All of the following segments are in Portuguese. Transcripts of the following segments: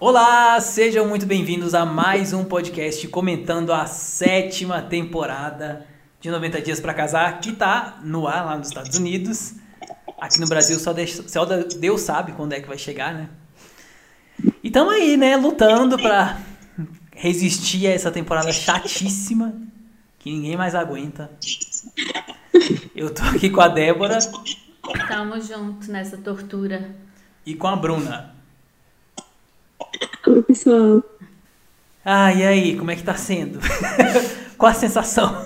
Olá, sejam muito bem-vindos a mais um podcast comentando a sétima temporada de 90 Dias para Casar, que tá no ar lá nos Estados Unidos. Aqui no Brasil só Deus, só Deus sabe quando é que vai chegar, né? E estamos aí, né, lutando para resistir a essa temporada chatíssima que ninguém mais aguenta. Eu tô aqui com a Débora. Tamo junto nessa tortura. E com a Bruna. Oi, pessoal. Ah, e aí, como é que tá sendo? Qual a sensação?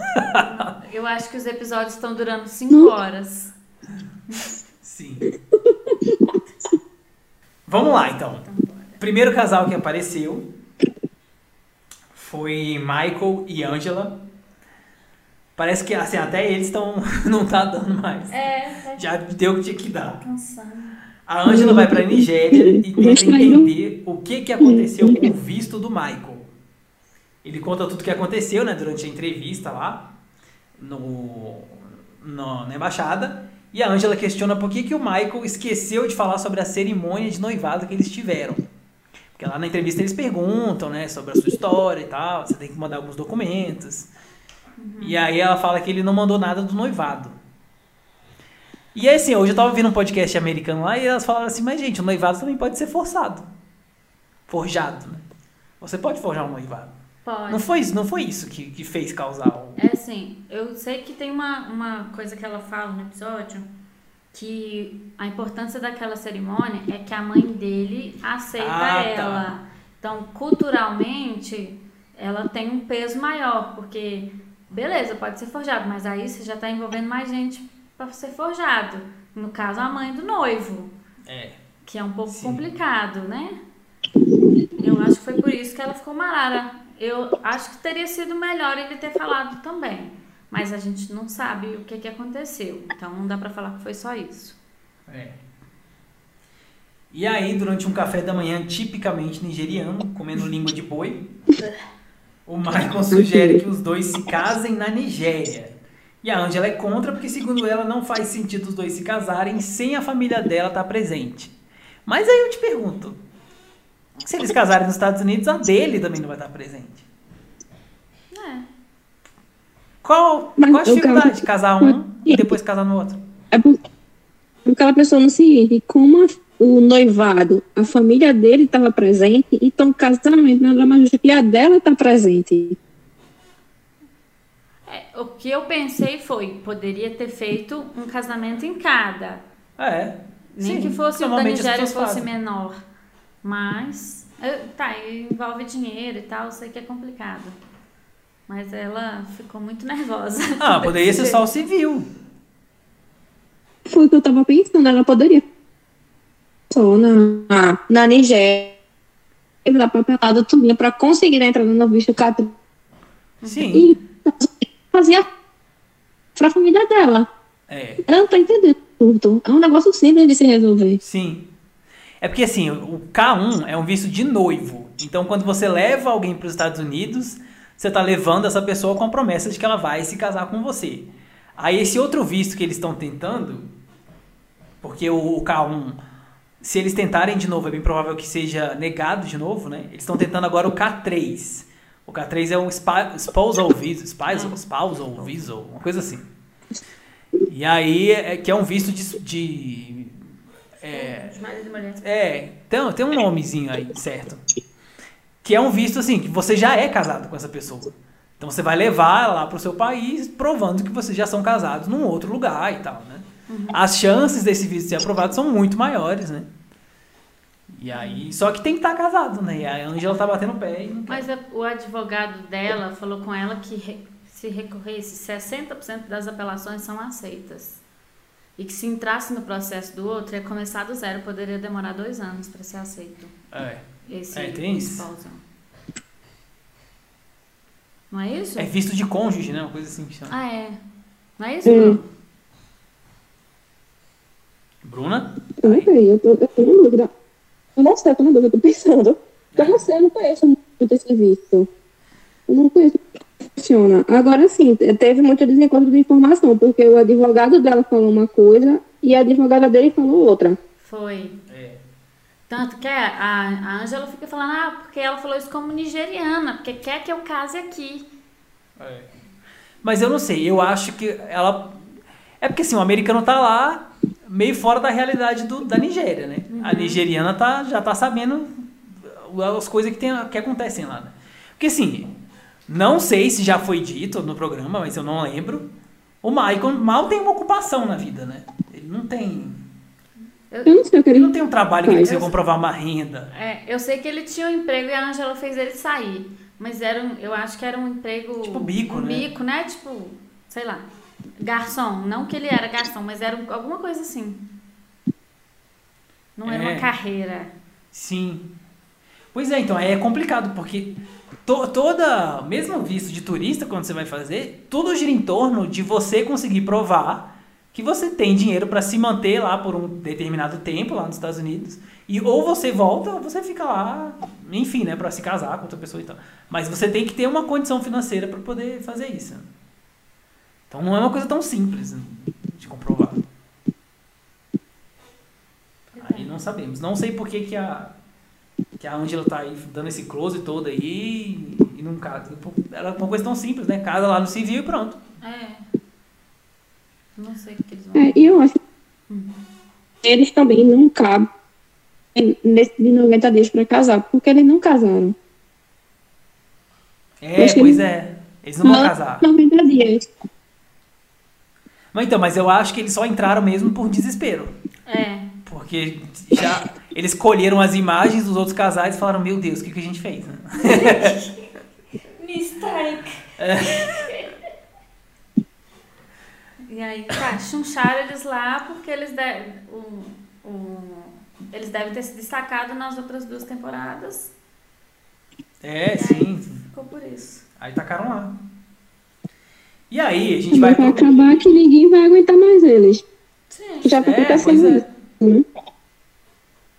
Eu acho que os episódios estão durando 5 horas. Sim. Vamos lá, então. Primeiro casal que apareceu foi Michael e Angela. Parece que assim, até eles estão. não tá dando mais. É, Já deu o que tinha que dar. cansando. A Angela vai pra Nigéria e tenta entender o que, que aconteceu com o visto do Michael. Ele conta tudo o que aconteceu, né, durante a entrevista lá no, no- na embaixada. E a Angela questiona por que, que o Michael esqueceu de falar sobre a cerimônia de noivado que eles tiveram. Porque lá na entrevista eles perguntam, né, sobre a sua história e tal, você tem que mandar alguns documentos. E aí ela fala que ele não mandou nada do noivado. E aí, assim, hoje eu tava ouvindo um podcast americano lá e elas falaram assim, mas gente, o noivado também pode ser forçado. Forjado, né? Você pode forjar um noivado. Pode. Não foi, isso- não foi isso que, que fez causar o... É assim, eu sei que tem uma, uma coisa que ela fala no episódio que a importância daquela cerimônia é que a mãe dele aceita Ah, tá. ela. Então, culturalmente, ela tem um peso maior, porque beleza, pode ser forjado, mas aí você já tá envolvendo mais gente para ser forjado. No caso, a mãe do noivo, É. que é um pouco Sim. complicado, né? Eu acho que foi por isso que ela ficou marara. Eu acho que teria sido melhor ele ter falado também. Mas a gente não sabe o que, que aconteceu. Então não dá pra falar que foi só isso. É. E aí, durante um café da manhã tipicamente nigeriano, comendo língua de boi, o Michael sugere que os dois se casem na Nigéria. E a Angela é contra porque, segundo ela, não faz sentido os dois se casarem sem a família dela estar presente. Mas aí eu te pergunto, se eles casarem nos Estados Unidos, a dele também não vai estar presente. É. Qual, Mas qual a eu dificuldade quero- de casar um e depois casar no outro? É por- porque ela pensou no seguinte, como o noivado, a família dele estava presente, então o casamento nada mais justo que a dela tá presente. É, O que eu pensei foi, poderia ter feito um casamento em cada. É. Nem sim, que fosse o da Nigéria fosse fazem. menor. Mas, tá, envolve dinheiro e tal, eu sei que é complicado. Mas ela ficou muito nervosa. Ah, poderia ser só o civil. Foi o que eu tava pensando, ela poderia só na, na Nigéria dar papelada tudinho para conseguir a entrada no visto K3 Sim. e fazia pra família dela. É, Ela não tá entendendo tudo. É um negócio simples de se resolver. sim. É porque assim, o K1 é um visto de noivo. Então, quando você leva alguém para os Estados Unidos, você está levando essa pessoa com a promessa de que ela vai se casar com você. Aí, esse outro visto que eles estão tentando, porque o, o K1, se eles tentarem de novo, é bem provável que seja negado de novo, né? Eles estão tentando agora o K3. O K3 é um spa- spousal visa, spousal, spousal visa, uma coisa assim. E aí, é, que é um visto de- de é, é, tem, tem um nomezinho aí, certo? Que é um visto assim, que você já é casado com essa pessoa. Então você vai levar lá pro seu país, provando que vocês já são casados num outro lugar e tal, né? As chances desse visto ser aprovado são muito maiores, né? E aí, só que tem que estar casado, né? E a Angela tá batendo o pé e. Mas a- o advogado dela falou com ela que re- se recorresse, 60% das apelações são aceitas. E que se entrasse no processo do outro, ia começar do zero, poderia demorar dois anos para ser aceito. É. Esse É, tem isso. espousão. Não é isso? É visto de cônjuge, né? Uma coisa assim que chama. Ah, é. Não é isso, Hum. Bruno? Bruna? Sei, eu tô, eu tô na dúvida. Eu não sei, eu tô na dúvida, eu tô pensando. Eu não sei, eu não conheço muito desse visto. Eu não conheço como funciona. Agora sim, teve muito desencontro de informação, porque o advogado dela falou uma coisa e a advogada dele falou outra. Foi. É. Tanto que a, a Ângela fica falando, ah, porque ela falou isso como nigeriana, porque quer que eu case aqui. É. Mas eu não sei, eu acho que ela. É porque assim, o americano tá lá meio fora da realidade do, da Nigéria, né? A nigeriana tá, já tá sabendo as coisas que, tem, que acontecem lá, né? Porque assim, não sei se já foi dito no programa, mas eu não lembro. O Michael mal tem uma ocupação na vida, né? Ele não tem. Eu não sei, eu Ele queria. não tem um trabalho que ele precisa comprovar uma renda. É, eu sei que ele tinha um emprego e a Ângela fez ele sair. Mas era um, eu acho que era um emprego. Tipo bico, um né? bico, né? Tipo, sei lá. Garçom. Não que ele era garçom, mas era um- alguma coisa assim. Não era É. uma carreira. Sim. Pois é, então é complicado, porque to- toda, mesmo visto de turista, quando você vai fazer, tudo gira em torno de você conseguir provar que você tem dinheiro para se manter lá por um determinado tempo lá nos Estados Unidos. E ou você volta ou você fica lá, enfim, né, para se casar com outra pessoa e tal. Mas você tem que ter uma condição financeira para poder fazer isso. Então não é uma coisa tão simples né, de comprovar. Aí não sabemos. Não sei por que, que a que a Angela tá aí dando esse close todo aí e não casa. Era uma coisa tão simples, né? Casa lá no civil e pronto. É. Não sei o que eles vão. É, e eu acho que eles também não cabem nesse de 90 dias para casar, porque eles não casaram. É, pois ele- é. Eles não vão Não, casar. 90 dias. Mas então, mas eu acho que eles só entraram mesmo por desespero. É. Porque já eles colheram as imagens dos outros casais e falaram, meu Deus, o que, que a gente fez? né?" Mistake. E aí, tá, chuncharam eles lá porque eles devem. O, o, eles devem ter se destacado nas outras duas temporadas. É, sim. Ficou por isso. Aí tacaram lá. E aí, a gente vai Vai acabar que ninguém vai aguentar mais eles. Sim. Já É, pois é. isso. né?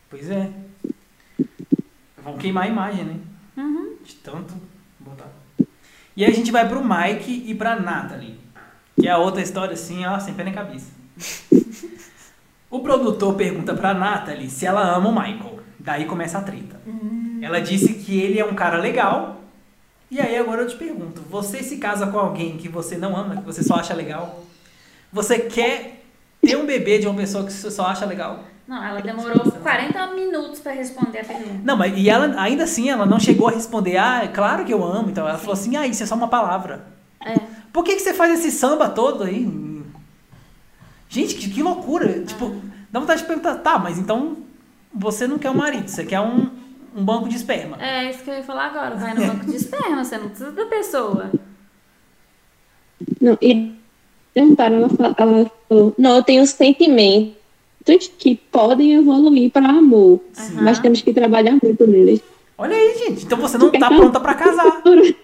Pois é. Vão queimar a imagem, né? Uhum. De tanto botar. E aí a gente vai pro Mike e pra Natalie. Que é a outra história assim, ó, sem pé nem cabeça. O produtor pergunta pra Natalie se ela ama o Michael. Daí começa a treta. Ela disse que ele é um cara legal. E aí agora eu te pergunto, você se casa com alguém que você não ama, que você só acha legal? Você quer ter um bebê de uma pessoa que você só acha legal? Não, ela demorou 40 minutos pra responder a pergunta. Não, mas e ela ainda assim, ela não chegou a responder, ah, é claro que eu amo. Então ela falou assim, ah, isso é só uma palavra. É. Por que, que você faz esse samba todo aí? Gente, que, que loucura. Tipo, dá vontade de perguntar, tá, mas então você não quer um marido, você quer um, um banco de esperma. É isso que eu ia falar agora. Vai no banco de esperma, você não precisa da pessoa. Não, e perguntaram, ela, ela falou, não, eu tenho sentimentos que podem evoluir para amor, Aham. mas temos que trabalhar muito neles. Olha aí, gente. Então você não tá pronta pra casar.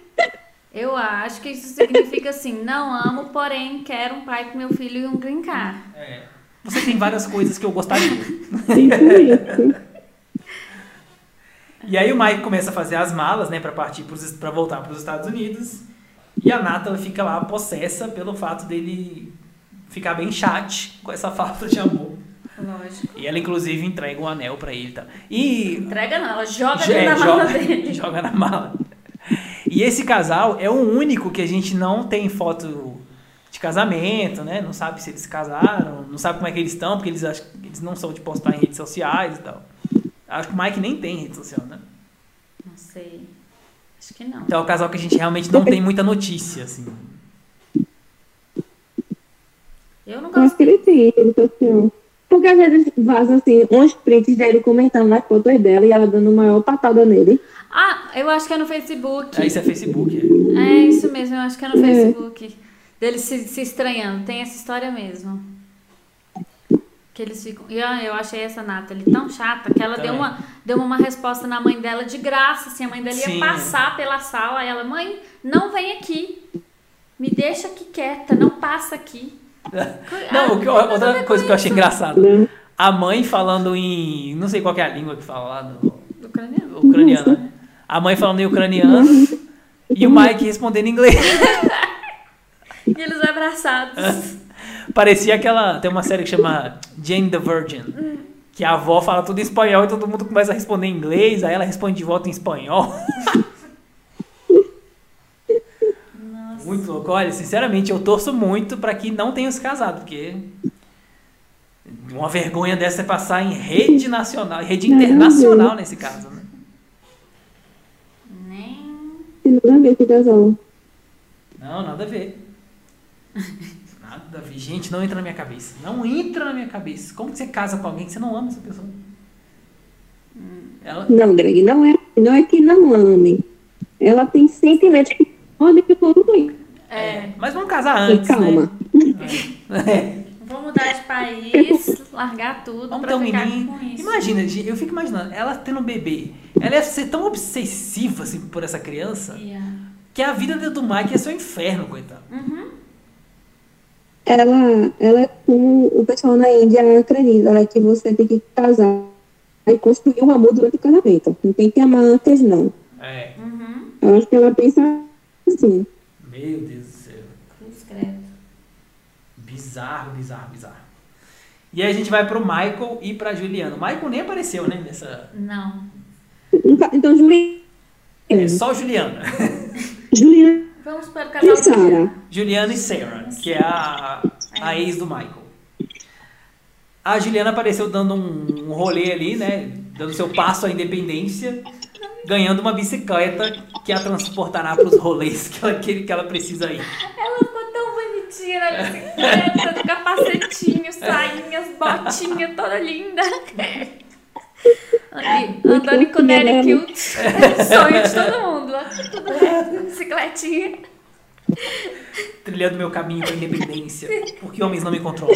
Eu acho que isso significa assim, não amo, porém quero um pai com meu filho e um green card. É. Você tem várias coisas que eu gostaria. E aí o Mike começa a fazer as malas, né, pra partir pra voltar pros Estados Unidos. E a Natalie fica lá possessa pelo fato dele ficar bem chat com essa falta de amor. Lógico. E ela, inclusive, entrega um anel pra ele. Tá? E. Entrega não, ela joga É, da mala joga, dele. joga na mala. E esse casal é o único que a gente não tem foto de casamento, né? Não sabe se eles se casaram, não sabe como é que eles estão, porque eles acham que eles não são de postar em redes sociais e tal. Acho que o Mike nem tem rede social, né? Não sei. Acho que não. Então é o casal que a gente realmente não tem muita notícia, assim. Eu não Eu acho gosto. que ele tem rede social. Porque às vezes vazam assim, uns prints dele comentando nas fotos dela e ela dando maior patada nele. Ah, eu acho que é no Facebook. Aí isso é Facebook. É. É isso mesmo, eu acho que é no É. Facebook. Dele se, se estranhando. Tem essa história mesmo. Que eles ficam. E ah, eu achei essa Nathalie tão chata que ela deu Também. uma, deu uma resposta na mãe dela de graça. Assim, a mãe dela Sim. ia passar pela sala. Aí ela, mãe, não vem aqui. Me deixa aqui quieta, não passa aqui. Não, o que- Ah, nada a outra coisa que eu achei. Né? A mãe falando em. Não sei qual que é a língua que fala lá no Ucraniano. ucraniano. né? A mãe falando em ucraniano e o Mike respondendo em inglês. E eles abraçados. Parecia aquela. Tem uma série que chama Jane the Virgin. Que a avó fala tudo em espanhol e todo mundo começa a responder em inglês, aí ela responde de volta em espanhol. Nossa. Muito louco. Olha, sinceramente, eu torço muito pra que não tenha se casado, porque uma vergonha dessa é passar em rede nacional, rede internacional nesse caso, né? Nem. Tem nada a ver com o casal. Não, nada a ver. Nada. Gente, não entra na minha cabeça. Não entra na minha cabeça. Como que você casa com alguém que você não ama essa pessoa? Ela, Não, Greg, não é, não é que não ame. Ela tem sentimentos que podem que todo mundo. É. Mas vamos casar antes, Calma. né? É. Vou mudar de país, largar tudo Vamos ter um ficar menino. com isso. Imagina, eu fico imaginando, ela tendo um bebê. Ela ia ser tão obsessiva assim, por essa criança Yeah. que a vida do Mike ia ser um inferno, coitado. Uhum. Ela, ela é como o pessoal na Índia acredita, ela é que você tem que casar e construir um amor durante o casamento. Não tem que amar antes, não. É. Uhum. Eu acho que ela pensa assim. Meu Deus do céu. Cruz credo. Bizarro, bizarro, bizarro. E aí a gente vai pro Michael e pra Juliana. O Michael nem apareceu, né? Nessa. Não. Então, Juliana, É só Juliana. Juliana Vamos para o casal e do Sara. dia. Juliana e Sarah, que é a, a ex do Michael. A Juliana apareceu dando um, um rolê ali, né? Dando seu passo à independência, ganhando uma bicicleta que a transportará para os rolês que ela, que, que ela precisa ir. Ela ficou tão bonitinha na bicicleta, do capacetinho, sainhas, botinha, toda linda. Andando em Connecticut. Sonho de todo mundo. bicicletinha. Trilhando meu caminho para a independência, porque homens não me controlam.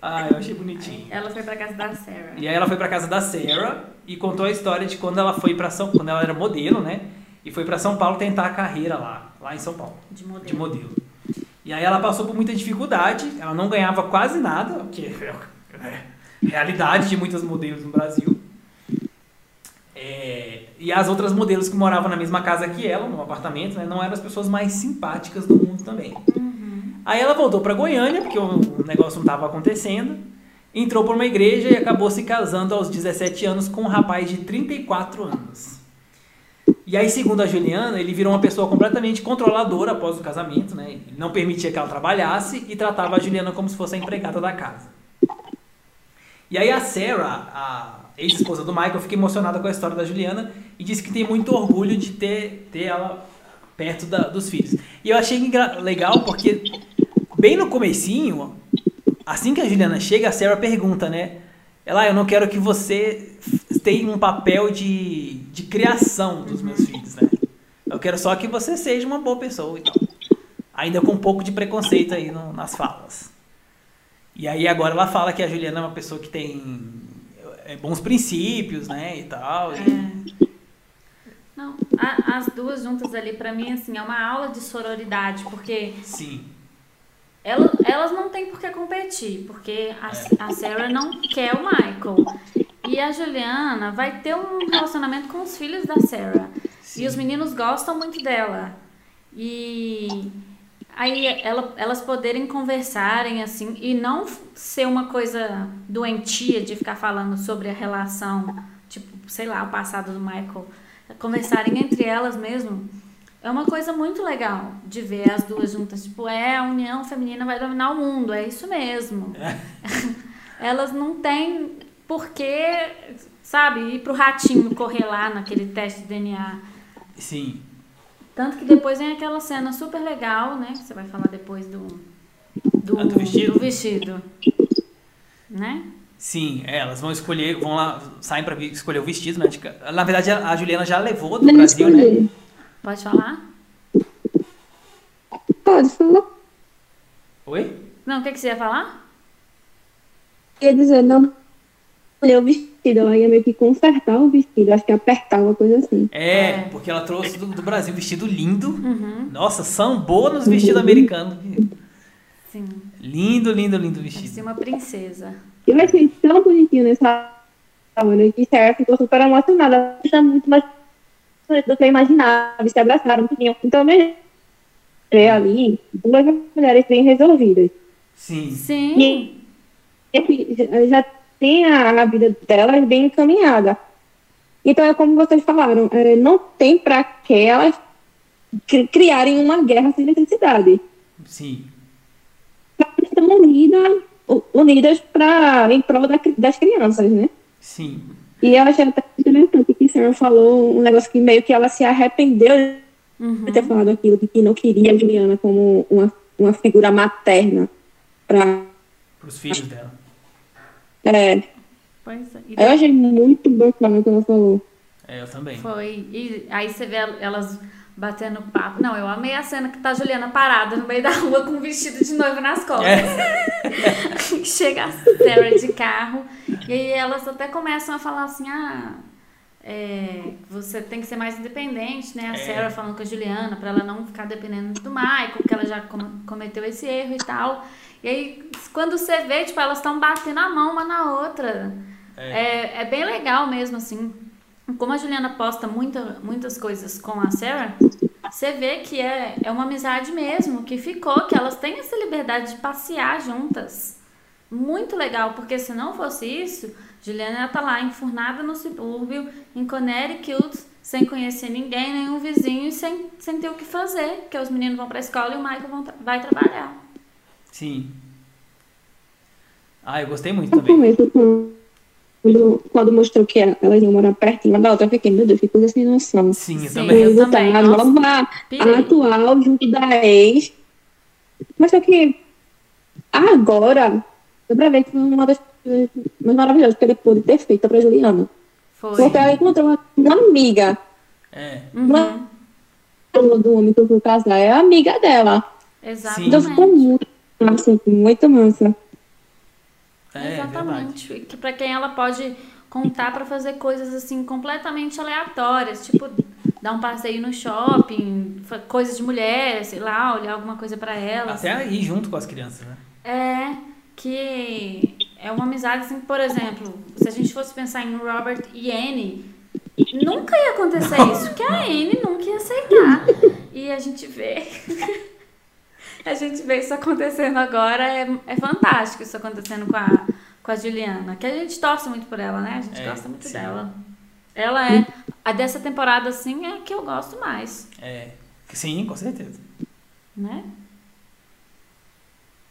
ah, eu achei bonitinho. Ela foi pra casa da Sarah. E aí ela foi pra casa da Sarah e contou a história de quando ela foi para São, quando ela era modelo, né? E foi pra São Paulo tentar a carreira lá, lá em São Paulo, De modelo. de modelo. E aí ela passou por muita dificuldade, ela não ganhava quase nada, o que é realidade de muitos modelos no Brasil. É, e as outras modelos que moravam na mesma casa que ela, no apartamento, né, não eram as pessoas mais simpáticas do mundo também. Aí ela voltou para Goiânia, porque o negócio não estava acontecendo, entrou por uma igreja e acabou se casando aos 17 anos com um rapaz de 34 anos. E aí, segundo a Juliana, ele virou uma pessoa completamente controladora após o casamento, né? Ele não permitia que ela trabalhasse e tratava a Juliana como se fosse a empregada da casa. E aí a Sarah, a ex-esposa do Michael, fica emocionada com a história da Juliana e disse que tem muito orgulho de ter, ter ela perto da- dos filhos. E eu achei legal porque bem no comecinho, assim que a Juliana chega, a Sarah pergunta, né? Ela, "Ah, eu não quero que você tenha um papel de, de criação dos meus filhos, né? Eu quero só que você seja uma boa pessoa e tal. Ainda com um pouco de preconceito aí no- nas falas. E aí agora ela fala que a Juliana é uma pessoa que tem é, bons princípios, né, e tal. e- Não, a- as duas juntas ali, pra mim, assim, é uma aula de sororidade, porque Sim. Ela- elas não têm por que competir, porque a, a Sarah não quer o Michael. E a Juliana vai ter um relacionamento com os filhos da Sarah. Sim. E os meninos gostam muito dela. E aí ela- elas poderem conversarem assim e não ser uma coisa doentia de ficar falando sobre a relação, tipo, sei lá, o passado do Michael. Conversarem entre elas mesmo. É uma coisa muito legal de ver as duas juntas. Tipo, é, a união feminina vai dominar o mundo, é isso mesmo. Elas não têm por que, sabe, ir pro ratinho correr lá naquele teste de DNA. Sim. Tanto que depois vem aquela cena super legal, né? Que você vai falar depois do. Do, Ah, do vestido? do vestido. Né? Sim, é, elas vão escolher, vão lá, saem pra vi- escolher o vestido, né? Na verdade, a Juliana já levou do Brasil, né? Pode falar? Pode falar. Oi? Não, o que, que você ia falar? Quer dizer, não escolher o vestido, ela ia meio que consertar o vestido, acho que apertar uma coisa assim. É, É. porque ela trouxe do, do Brasil vestido lindo. Uhum. Nossa, sambou nos vestidos americanos. Sim. Lindo, lindo, lindo Parecia vestido. uma princesa. Eu achei tão bonitinho nessa hora que Sarah ficou super emocionada. Está muito mais do que eu imaginava. Se abraçaram, tudinho. Então, me é ali duas mulheres bem resolvidas. Sim. Sim. E já tem a, a vida delas bem encaminhada. Então é como vocês falaram, é, não tem para que elas cri- criarem uma guerra sem necessidade. Sim. Elas estão unidas, unidas pra, em prol da das crianças, né? Sim. E eu achei até interessante que o senhor falou um negócio que meio que ela se arrependeu Uhum. de ter falado aquilo, de que não queria a Juliana como uma, uma figura materna para Pros filhos dela. é, Pois é. Eu achei muito bacana o que ela falou. É, eu também. Foi. E aí você vê elas batendo papo. Não, eu amei a cena que tá a Juliana parada no meio da rua com um vestido de noiva nas costas. É. Chega a Sarah de carro e aí elas até começam a falar assim, ah, é, você tem que ser mais independente, né? A É. Sarah falando com a Juliana pra ela não ficar dependendo do Michael, porque ela já com- cometeu esse erro e tal. E aí, quando você vê, tipo, elas estão batendo a mão uma na outra. É, é bem legal mesmo, assim. Como a Juliana posta muita, muitas coisas com a Sarah, você vê que é, é uma amizade mesmo, que ficou, que elas têm essa liberdade de passear juntas. Muito legal, porque se não fosse isso, Juliana ia estar lá enfurnada no subúrbio, em Connecticut, sem conhecer ninguém, nenhum vizinho e sem, sem ter o que fazer, porque os meninos vão pra escola e o Michael vão vai trabalhar. Sim. Ah, eu gostei muito também. Quando, quando mostrou que elas iam morar pertinho uma da outra, eu fiquei, meu Deus, que coisa sem noção. Sim, eu Sim. também. Eu também, a nova, a atual junto da ex. Mas só que agora, deu pra ver que foi uma das coisas mais maravilhosas que ele pôde ter feito pra Juliana. Foi. Porque ela encontrou uma, uma amiga É. Uhum. do do homem que eu fui casar, é a amiga dela. Exatamente. Então ficou muito massa, muito massa. É, verdade. Exatamente. Que para quem ela pode contar para fazer coisas assim completamente aleatórias, tipo dar um passeio no shopping, coisas de mulher, sei lá, olhar alguma coisa para elas. Até aí junto com as crianças, né? É que é uma amizade assim, por exemplo, se a gente fosse pensar em Robert e Anne, nunca ia acontecer isso, que a Anne nunca ia aceitar. E a gente vê a gente vê isso acontecendo agora, é, é fantástico isso acontecendo com a, com a Juliana, que a gente torce muito por ela, né? A gente É, gosta muito sim. dela. Ela é, a dessa temporada assim, é a que eu gosto mais, É. Sim, com certeza. né?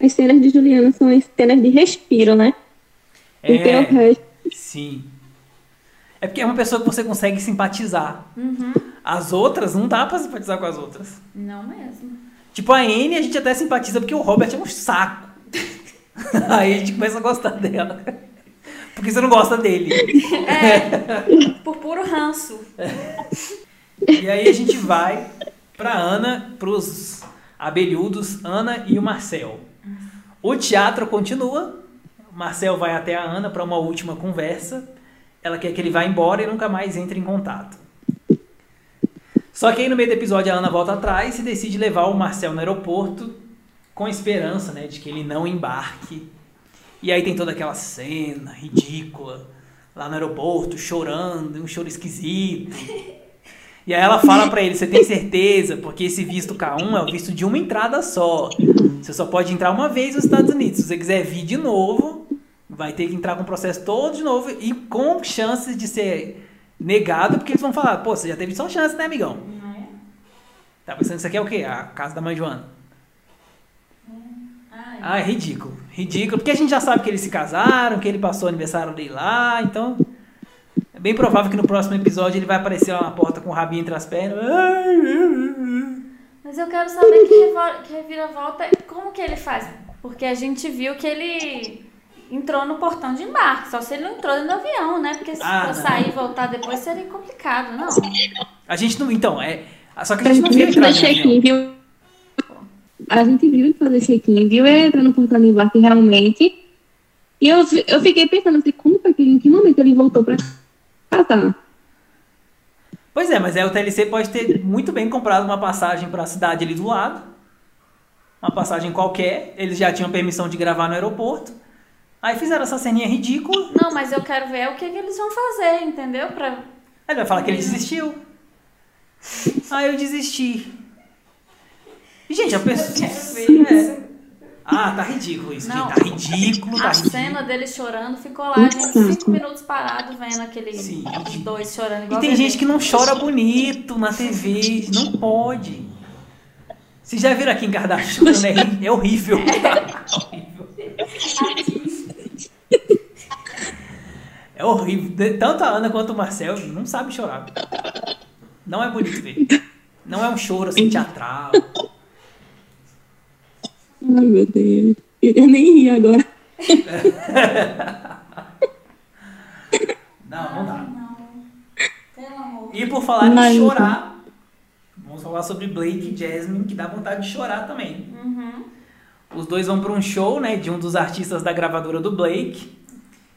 As cenas de Juliana são as cenas de respiro, né? Porque o É. Sim. É porque é uma pessoa que você consegue simpatizar. Uhum. As outras, não dá pra simpatizar com as outras. Não mesmo. Tipo, a Anne a gente até simpatiza porque o Robert é um saco. Aí a gente começa a gostar dela. Porque você não gosta dele. Por puro ranço. E aí a gente vai pra Ana, pros abelhudos, Ana e o Marcel. O teatro continua. O Marcel vai até a Ana para uma última conversa. Ela quer que ele vá embora e nunca mais entre em contato. Só que aí no meio do episódio a Ana volta atrás e decide levar o Marcel no aeroporto com esperança, né, de que ele não embarque. E aí tem toda aquela cena ridícula lá no aeroporto, chorando, um choro esquisito. E aí ela fala pra ele, você tem certeza? Porque esse visto K1 é o visto de uma entrada só. Você só pode entrar uma vez nos Estados Unidos. Se você quiser vir de novo, vai ter que entrar com o processo todo de novo e com chances de ser negado, porque eles vão falar, pô, você já teve só chance, né, amigão? Tá pensando que isso aqui é o quê? A casa da mãe Joana. Ah, é ridículo. Ridículo, porque a gente já sabe que eles se casaram, que ele passou o aniversário dele lá, então... É bem provável que no próximo episódio ele vai aparecer lá na porta com o rabinho entre as pernas. Mas eu quero saber que reviravolta, como que ele faz? Porque a gente viu que ele entrou no portão de embarque, só se ele não entrou dentro do avião, né? Porque se Ah, for não. sair e voltar depois seria complicado, não. A gente não. Então, é. Só que a A gente não gente viu viu entrar fazer no check-in, viu? A gente viu ele fazer check-in, viu ele entrar no portão de embarque realmente. E eu, eu fiquei pensando assim, como foi que, em que momento ele voltou pra casar? Pois é, mas aí o TLC pode ter muito bem comprado uma passagem para a cidade ali do lado. Uma passagem qualquer. Eles já tinham permissão de gravar no aeroporto. Aí fizeram essa ceninha ridícula. Não, mas eu quero ver o que, que eles vão fazer, entendeu? Pra... Aí ele vai falar que ele desistiu. Ah, eu desisti. E, gente, a pessoa. É. Ah, tá ridículo isso, Não. gente. Tá ridículo, tá A ridículo. cena dele chorando ficou lá, Muito gente, cinco minutos parado vendo aquele Sim. os dois chorando E igual tem bebê. gente que não chora bonito na TV. Não pode. Vocês já viram aqui em Kardashian chorando? É, ri- é horrível. É horrível. Tanto a Ana quanto o Marcel não sabem chorar. Não é bonito ver. Não é um choro assim teatral. Ai, meu Deus. Eu nem ri agora. Não, não dá. E por falar Ai, em chorar, vamos falar sobre Blake e Jasmine, que dá vontade de chorar também. Uhum. Os dois vão para um show, né, de um dos artistas da gravadora do Blake.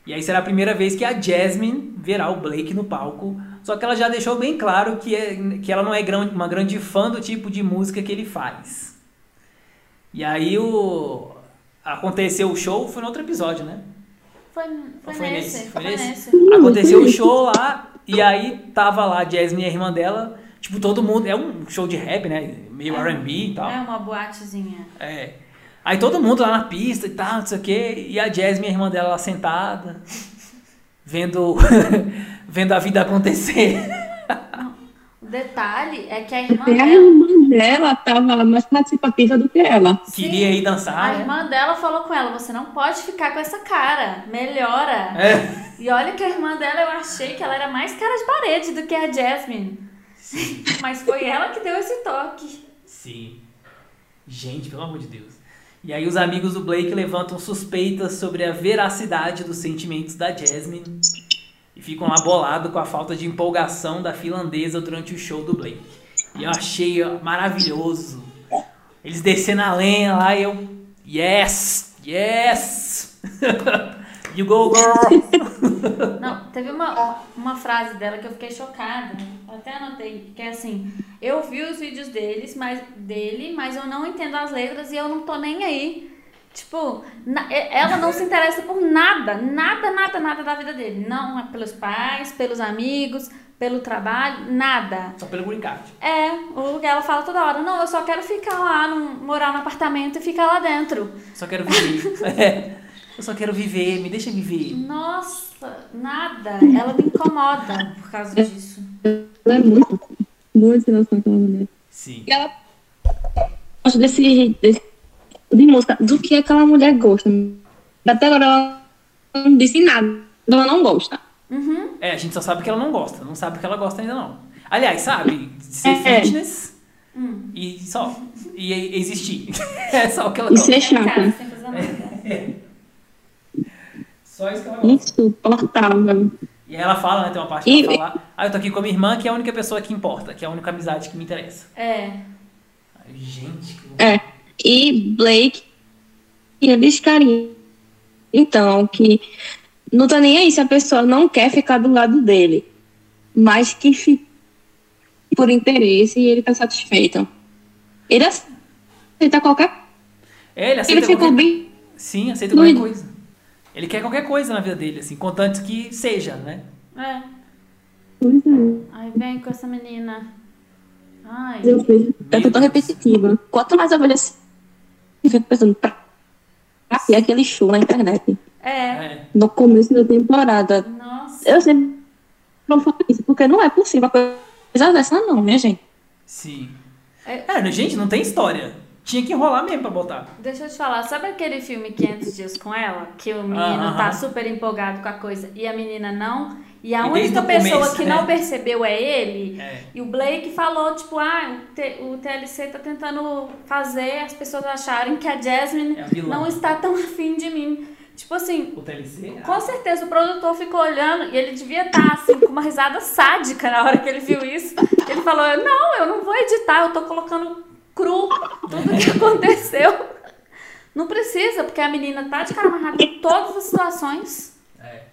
E aí será a primeira vez que a Jasmine verá o Blake no palco. Só que ela já deixou bem claro que, é, que ela não é gran- uma grande fã do tipo de música que ele faz. E aí o aconteceu o show, foi no outro episódio, né? Foi, foi, Foi nesse, nesse, foi nesse? nesse. Aconteceu o show lá, e aí tava lá a Jasmine e a irmã dela, tipo, todo mundo. É um show de rap, né? Meio RB e tal. É uma boatezinha. É. Aí todo mundo lá na pista e tal, não sei o quê. E a Jasmine, a irmã dela lá sentada, vendo, vendo a vida acontecer. O detalhe é que a irmã Até a dela, irmã dela tava mais participativa do que ela. Queria ir dançar. a né? irmã dela falou com ela, você não pode ficar com essa cara, melhora. É. E olha que a irmã dela, eu achei que ela era mais cara de parede do que a Jasmine. Mas foi ela que deu esse toque. Sim. Gente, pelo amor de Deus. E aí os amigos do Blake levantam suspeitas sobre a veracidade dos sentimentos da Jasmine e ficam lá com a falta de empolgação da finlandesa durante o show do Blake. E eu achei maravilhoso. Eles descendo a lenha lá e eu... Yes! Yes! you go, girl! Não, teve uma, uma frase dela que eu fiquei chocada. Eu até anotei, que é assim, eu vi os vídeos deles, mas, dele, mas eu não entendo as letras e eu não tô nem aí. Tipo, na- ela não se interessa por nada, nada, nada, nada da vida dele. Não é pelos pais, pelos amigos, pelo trabalho, nada. Só pelo brincar. É, o que ela fala toda hora, não, eu só quero ficar lá, num- morar no apartamento e ficar lá dentro. Só quero viver. É. Eu só quero viver, me deixa viver. Nossa, nada. Ela me incomoda por causa disso. Ela é muito, muito sem noção aquela mulher. Sim. E ela gosta desse jeito desse tipo de música, do que aquela mulher gosta. Até agora ela não disse nada. Ela não gosta. Uhum. É, a gente só sabe que ela não gosta. Não sabe que ela gosta ainda não. Aliás, sabe? Ser É. fitness Hum. e só. E e- existir. É só o que ela E gosta. ser em casa, chata. sem fazer nada. Só isso que ela gosta. Insuportável. E aí ela fala, né? Tem uma parte que E- ela fala. Ah, eu tô aqui com a minha irmã, que é a única pessoa que importa, que é a única amizade que me interessa. É. Ai, gente, que É. E Blake, eles carinham. Então, que não tá nem aí se a pessoa não quer ficar do lado dele, mas que fica por interesse e ele tá satisfeito. Ele aceita qualquer É, ele aceita Ele ficou qualquer... bem. Sim, aceita qualquer coisa. Ele quer qualquer coisa na vida dele, assim, contanto que seja, né? É. Pois é. Aí vem com essa menina. Ai. Eu vejo. Meu Eu tô tão repetitiva. Quanto mais eu vejo assim, eu fico pensando, pra pra que aquele show na internet? É. É. No começo da temporada. Nossa. Eu sempre não falo isso, porque não é possível uma coisa dessa, não, minha gente. Sim. É. É, gente, não tem história. Tinha que enrolar mesmo pra botar. Deixa eu te falar, sabe aquele filme 500 Dias com ela? Que o menino Ah, tá super empolgado com a coisa e a menina não? E a E única pessoa começo, que né? não percebeu é ele? É. E o Blake falou, tipo, ah, o, T- o TLC tá tentando fazer as pessoas acharem que a Jasmine É não está tão afim de mim. Tipo assim, O TLC? com certeza o produtor ficou olhando e ele devia estar assim, com uma risada sádica na hora que ele viu isso. Ele falou: Não, eu não vou editar, eu tô colocando cru tudo que aconteceu. Não precisa, porque a menina tá de cara amarrada em todas as situações. É.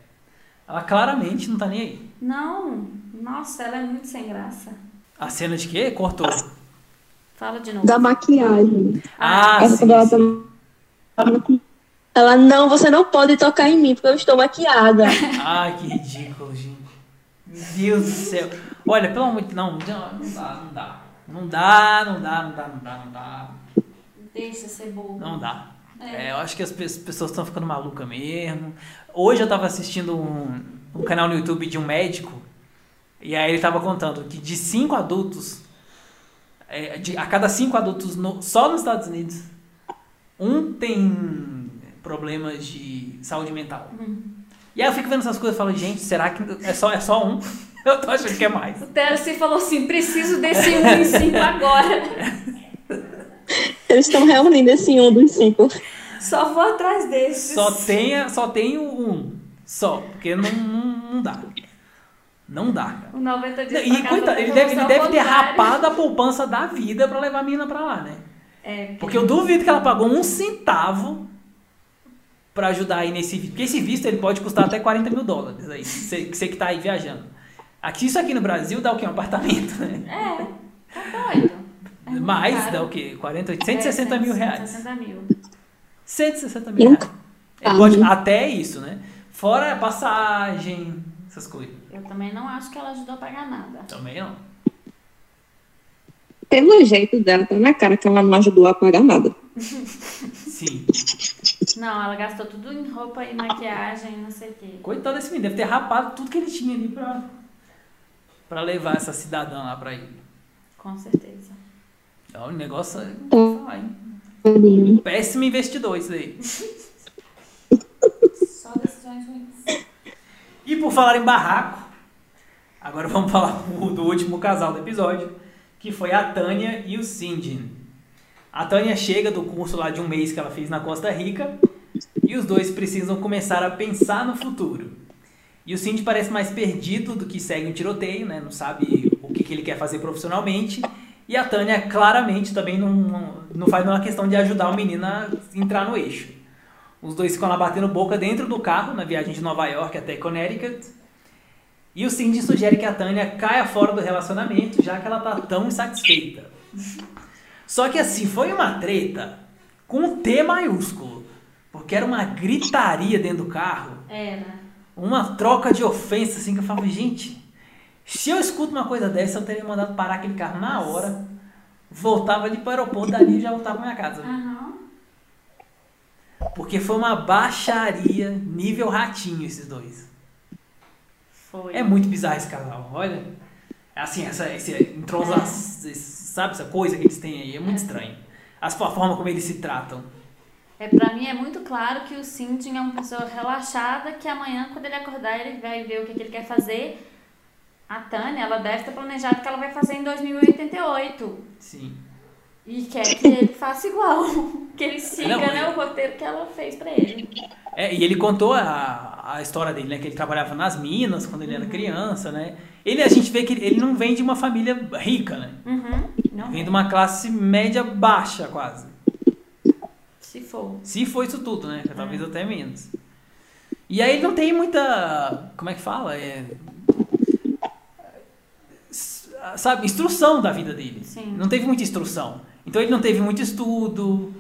Ela claramente não tá nem aí. Não, nossa, ela é muito sem graça. A cena de quê? Cortou. Fala de novo. Da maquiagem. Ah, Essa sim, ela sim. tá Ela, não, você não pode tocar em mim, porque eu estou maquiada. Ai, que ridículo, gente. Meu Deus do céu. Olha, pelo amor de não, não, não dá, não dá. Não dá, não dá, não dá, não dá, não dá. Deixa ser bobo. Não dá. É, eu acho que as pe- pessoas estão ficando malucas mesmo. Hoje eu tava assistindo um, um canal no YouTube de um médico, e aí ele tava contando que de cinco adultos, é, de- a cada cinco adultos no- só nos Estados Unidos, um tem problemas de saúde mental. E aí eu fico vendo essas coisas e falo, gente, será que é só, é só um? Eu tô achando que é mais. O Terce falou assim: preciso desse 1 em 5 agora. Eles estão reunindo esse um dos cinco. Só vou atrás desses. Só tem, só tem o um. Só. Porque não, não, não dá. Não dá, cara. O 90 dias E pra casa coitado, ele deve, ele deve ter rapado a poupança da vida pra levar a menina pra lá, né? É, Porque eu duvido que ela pagou um centavo pra ajudar aí nesse visto. Porque esse visto ele pode custar até 40 mil dólares aí. Você, você que tá aí viajando. Aqui, isso aqui no Brasil dá o quê? Um apartamento, né? É, tá doido. É Mais caro. dá o quê? 40, 160 mil reais. 160 mil. 160 mil reais. É, pode, até isso, né? Fora passagem, essas coisas. Eu também não acho que ela ajudou a pagar nada. Também não. Pelo jeito dela, tá na cara que ela não ajudou a pagar nada. Sim. Não, ela gastou tudo em roupa e maquiagem, não sei o quê. Coitado desse menino, deve ter rapado tudo que ele tinha ali pra, pra levar essa cidadã lá pra ele. Com certeza. É um negócio. Vou falar, hein? Tadinho. Péssimo investidor isso aí. Só decisões ruins. E por falar em barraco, agora vamos falar do do último casal do episódio, que foi a Tânia e o Cindy. A Tânia chega do curso lá de um mês que ela fez na Costa Rica e os dois precisam começar a pensar no futuro. E o Cindy parece mais perdido do que segue um tiroteio, né? Não sabe o que, que ele quer fazer profissionalmente. E a Tânia claramente também não, não, faz nenhuma questão de ajudar o menino a entrar no eixo. Os dois ficam lá batendo boca dentro do carro na viagem de Nova York até Connecticut. E o Cindy sugere que a Tânia caia fora do relacionamento, já que ela tá tão insatisfeita. Só que assim, foi uma treta com T maiúsculo. Porque era uma gritaria dentro do carro, Era. Uma troca de ofensa, assim, que eu falava, gente, se eu escuto uma coisa dessa, eu teria mandado parar aquele carro na hora, voltava ali para o aeroporto, dali e já voltava pra minha casa. Aham. Porque foi uma baixaria nível ratinho esses dois. Foi. É muito bizarro esse casal, olha. Assim, essa, esse entrosa, esse- sabe, essa coisa que eles têm aí, é muito estranho. As, a forma como eles se tratam. É, pra mim é muito claro que o Cindy é uma pessoa relaxada que amanhã, quando ele acordar, ele vai ver o que, que ele quer fazer. A Tânia, ela deve ter planejado o que ela vai fazer em 2088. Sim. E quer que ele faça igual. Que ele siga Não, né, é- o roteiro que ela fez pra ele. É, e ele contou a, a história dele, né? Que ele trabalhava nas minas quando ele era criança, né? Ele, a gente vê que ele, não vem de uma família rica, né? Uhum. Não Vem de uma classe média baixa, quase. Se for. Se for isso tudo, né? Talvez até menos. E aí ele não tem muita. Como é que fala? É, sabe, instrução da vida dele. Sim. Não teve muita instrução. Então ele não teve muito estudo.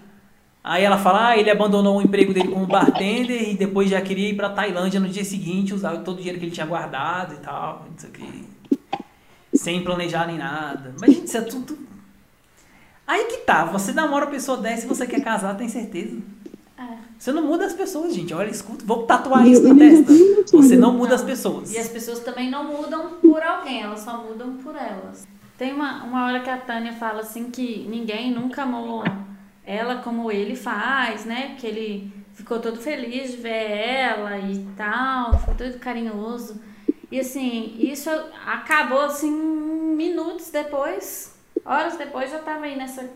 Aí ela fala, ah, ele abandonou o emprego dele como bartender e depois já queria ir pra Tailândia no dia seguinte, usar todo o dinheiro que ele tinha guardado e tal, não sei o que. Sem planejar nem nada. Mas, gente, isso é tudo. Aí que tá, você namora uma pessoa dessa e você quer casar, tem certeza? É. Você não muda as pessoas, gente. Olha, escuta, vou tatuar isso na testa. Você não muda as pessoas. E as pessoas também não mudam por alguém, elas só mudam por elas. Tem uma, uma hora que a Tânia fala assim que ninguém nunca amou ela como ele faz, né? Que ele ficou todo feliz de ver ela e tal, ficou todo carinhoso. E assim, isso acabou assim minutos depois, horas depois já tava aí nessa, A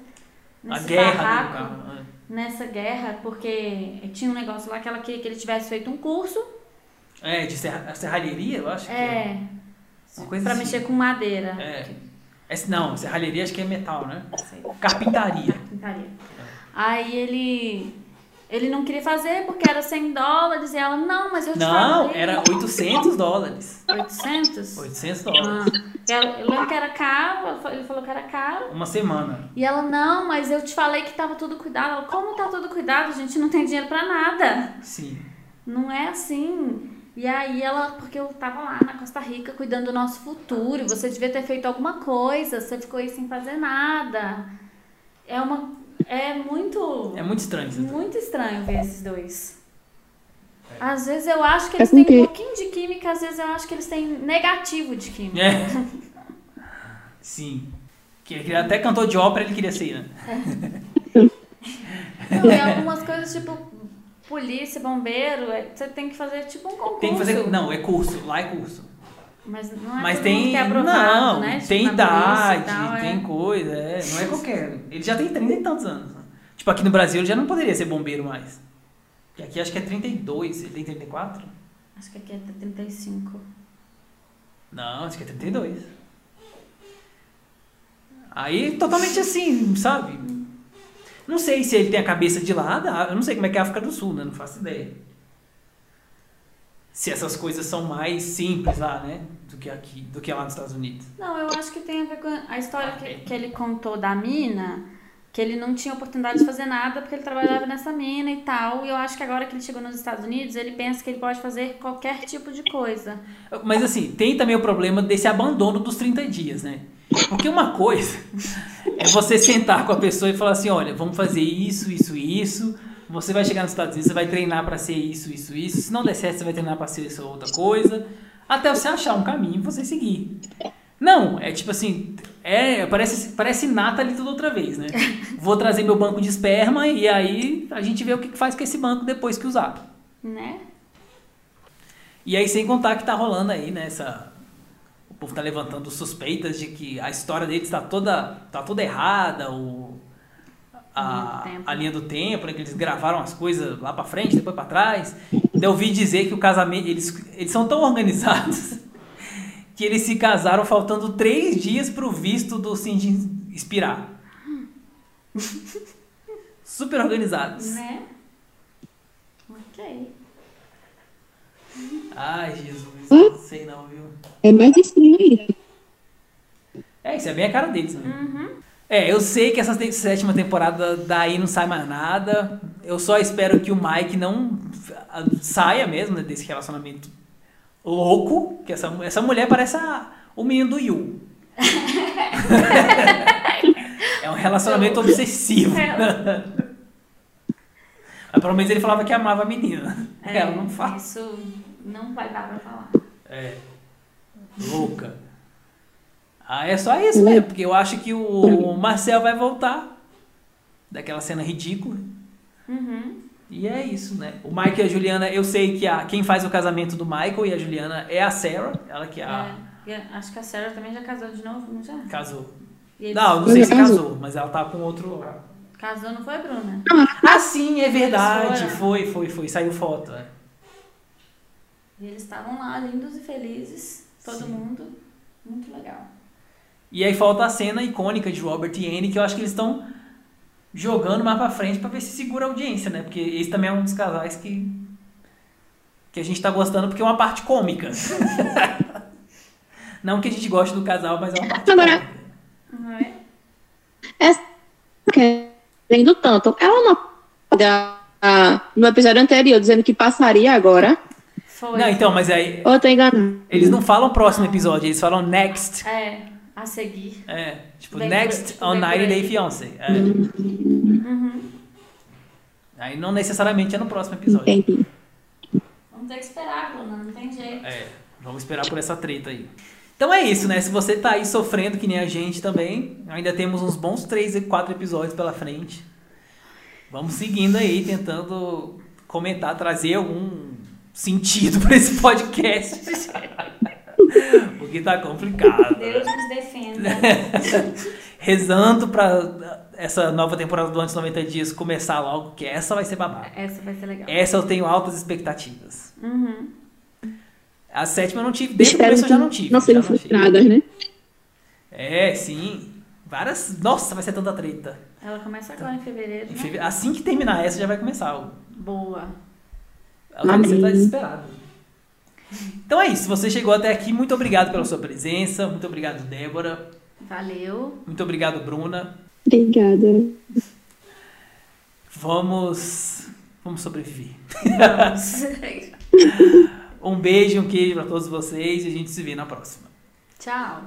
nesse guerra barraco carro. né? nessa guerra, porque tinha um negócio lá que ela queria que ele tivesse feito um curso. É, de serra, serralheria, eu acho que é. É. Uma coisa Pra assim. mexer com madeira. É. Esse- não, serralheria acho que é metal, né? Sei, Carpintaria. pintaria. Aí ele. Ele não queria fazer porque era 100 dólares e ela, não, mas eu te Não, falei. era 800 dólares. 800? 800 Ah, dólares. Ela- eu lembro que era caro, ele falou que era caro. Uma semana. E ela, não, mas eu te falei que tava tudo cuidado. Ela, como tá tudo cuidado? A gente não tem dinheiro pra nada. Sim. Não é assim. E aí ela, porque eu tava lá na Costa Rica cuidando do nosso futuro, e você devia ter feito alguma coisa, você ficou aí sem fazer nada. É uma É muito. É muito estranho isso. Muito estranho ver esses dois. Às vezes eu acho que É eles têm porque- um pouquinho de química, às vezes eu acho que eles têm negativo de química. É. Sim. Que ele até cantor de ópera ele queria ser, né? Não, e algumas coisas tipo polícia, bombeiro, é- você tem que fazer tipo um concurso. Tem que fazer. Não, é curso. Lá é curso. Mas não é Mas tem. que é aprovado, não, né? Tipo, tem idade, tal, é. tem coisa. É, não é qualquer. Ele já tem 30 e tantos anos. né? Tipo, aqui no Brasil ele já não poderia ser bombeiro mais. Que aqui acho que é 32. Ele tem 34? Acho que aqui é até 35. Não, acho que é 32. Aí, totalmente assim, sabe? Não sei se ele tem a cabeça de lá, da- eu não sei como é que é a África do Sul, né? Não faço ideia. Se essas coisas são mais simples lá, né? Do que aqui, do que lá nos Estados Unidos. Não, eu acho que tem a ver com a história que, que ele contou da mina, que ele não tinha oportunidade de fazer nada porque ele trabalhava nessa mina e tal. E eu acho que agora que ele chegou nos Estados Unidos, ele pensa que ele pode fazer qualquer tipo de coisa. Mas assim, tem também o problema desse abandono dos 30 dias, né? Porque uma coisa é você sentar com a pessoa e falar assim, olha, vamos fazer isso, isso, isso. Você vai chegar nos Estados Unidos, você vai treinar pra ser isso, isso, isso. Se não der certo, você vai treinar pra ser essa outra coisa. Até você achar um caminho e você seguir. Não, é tipo assim, é, parece, parece Nathalie tudo outra vez, né? Vou trazer meu banco de esperma e aí a gente vê o que faz com esse banco depois que usar. Né? E aí, sem contar que tá rolando aí, né, essa... O povo tá levantando suspeitas de que a história deles tá toda, tá toda errada, o... Linha A, tempo. a linha do tempo, né, que eles gravaram as coisas lá pra frente, depois pra trás. Então, eu ouvi dizer que o casamento... Eles, eles são tão organizados que eles se casaram faltando três dias pro visto do Cindy expirar. Super organizados. Né? Ok. Ai, Jesus, não sei não, viu? É mais estranho ainda. É, isso é bem a cara deles, né? Uhum. É, eu sei que essa sétima temporada daí não sai mais nada. Eu só espero que o Mike não saia mesmo né, desse relacionamento louco. Que essa, essa mulher parece a- o menino do Yu. é um relacionamento obsessivo. É. Mas pelo menos ele falava que amava a menina. É, Ela não fala. Isso não vai dar pra falar. É. Louca. Ah, é só isso mesmo, porque eu acho que o Marcel vai voltar daquela cena ridícula. Uhum. E é isso, né? O Mike e a Juliana, eu sei que a, quem faz o casamento do Michael e a Juliana é a Sarah, ela que é a, É, e acho que a Sarah também já casou de novo, não já? casou. Eles- Não, não sei se Casou. mas ela tá com outro. Casou, não foi, Bruna? Ah, sim, é verdade. Foi, foi, foi. Saiu foto. é. E eles estavam lá, lindos e felizes, todo Sim. mundo. Muito legal. E aí falta a cena icônica de Robert e Anne, que eu acho que eles estão jogando mais pra frente pra ver se segura a audiência, né? Porque esse também é um dos casais que que a gente tá gostando porque é uma parte cômica. Não que a gente goste do casal, mas é uma parte Agora- cômica. Não é? Essa querendo tanto. Ela não ah, no episódio anterior dizendo que passaria agora. Foi. Não, então, mas aí Ou eu tô enganado? eles não falam próximo episódio, eles falam next. É, a seguir. É, tipo, Vem next por- on vem por 90 Day. Fiancé. É. Uhum. Aí não necessariamente é no próximo episódio. Entendi. Vamos ter que esperar, Bruna, não tem jeito. É, vamos esperar por essa treta aí. Então é isso, né? Se você tá aí sofrendo que nem a gente também, ainda temos uns bons 3 e 4 episódios pela frente. Vamos seguindo aí, tentando comentar, trazer algum sentido pra esse podcast. Porque tá complicado. Deus nos defenda. Rezando pra essa nova temporada do Antes 90 Dias começar logo, que essa vai ser babada. Essa vai ser legal. Essa eu tenho altas expectativas. Uhum. A sétima eu não tive, desde o começo eu já não tive. Não sejam frustradas, né? É, sim. Várias. Nossa, vai ser tanta treta. Ela começa agora em fevereiro, Em né? feve- Assim que terminar essa, já vai começar. Boa. Ela você tá Amém. Então é isso. Se você chegou até aqui, muito obrigado pela sua presença. Muito obrigado, Débora. Valeu. Muito obrigado, Bruna. Obrigada. Vamos. Vamos sobreviver. Vamos. Um beijo, um queijo pra todos vocês e a gente se vê na próxima. Tchau.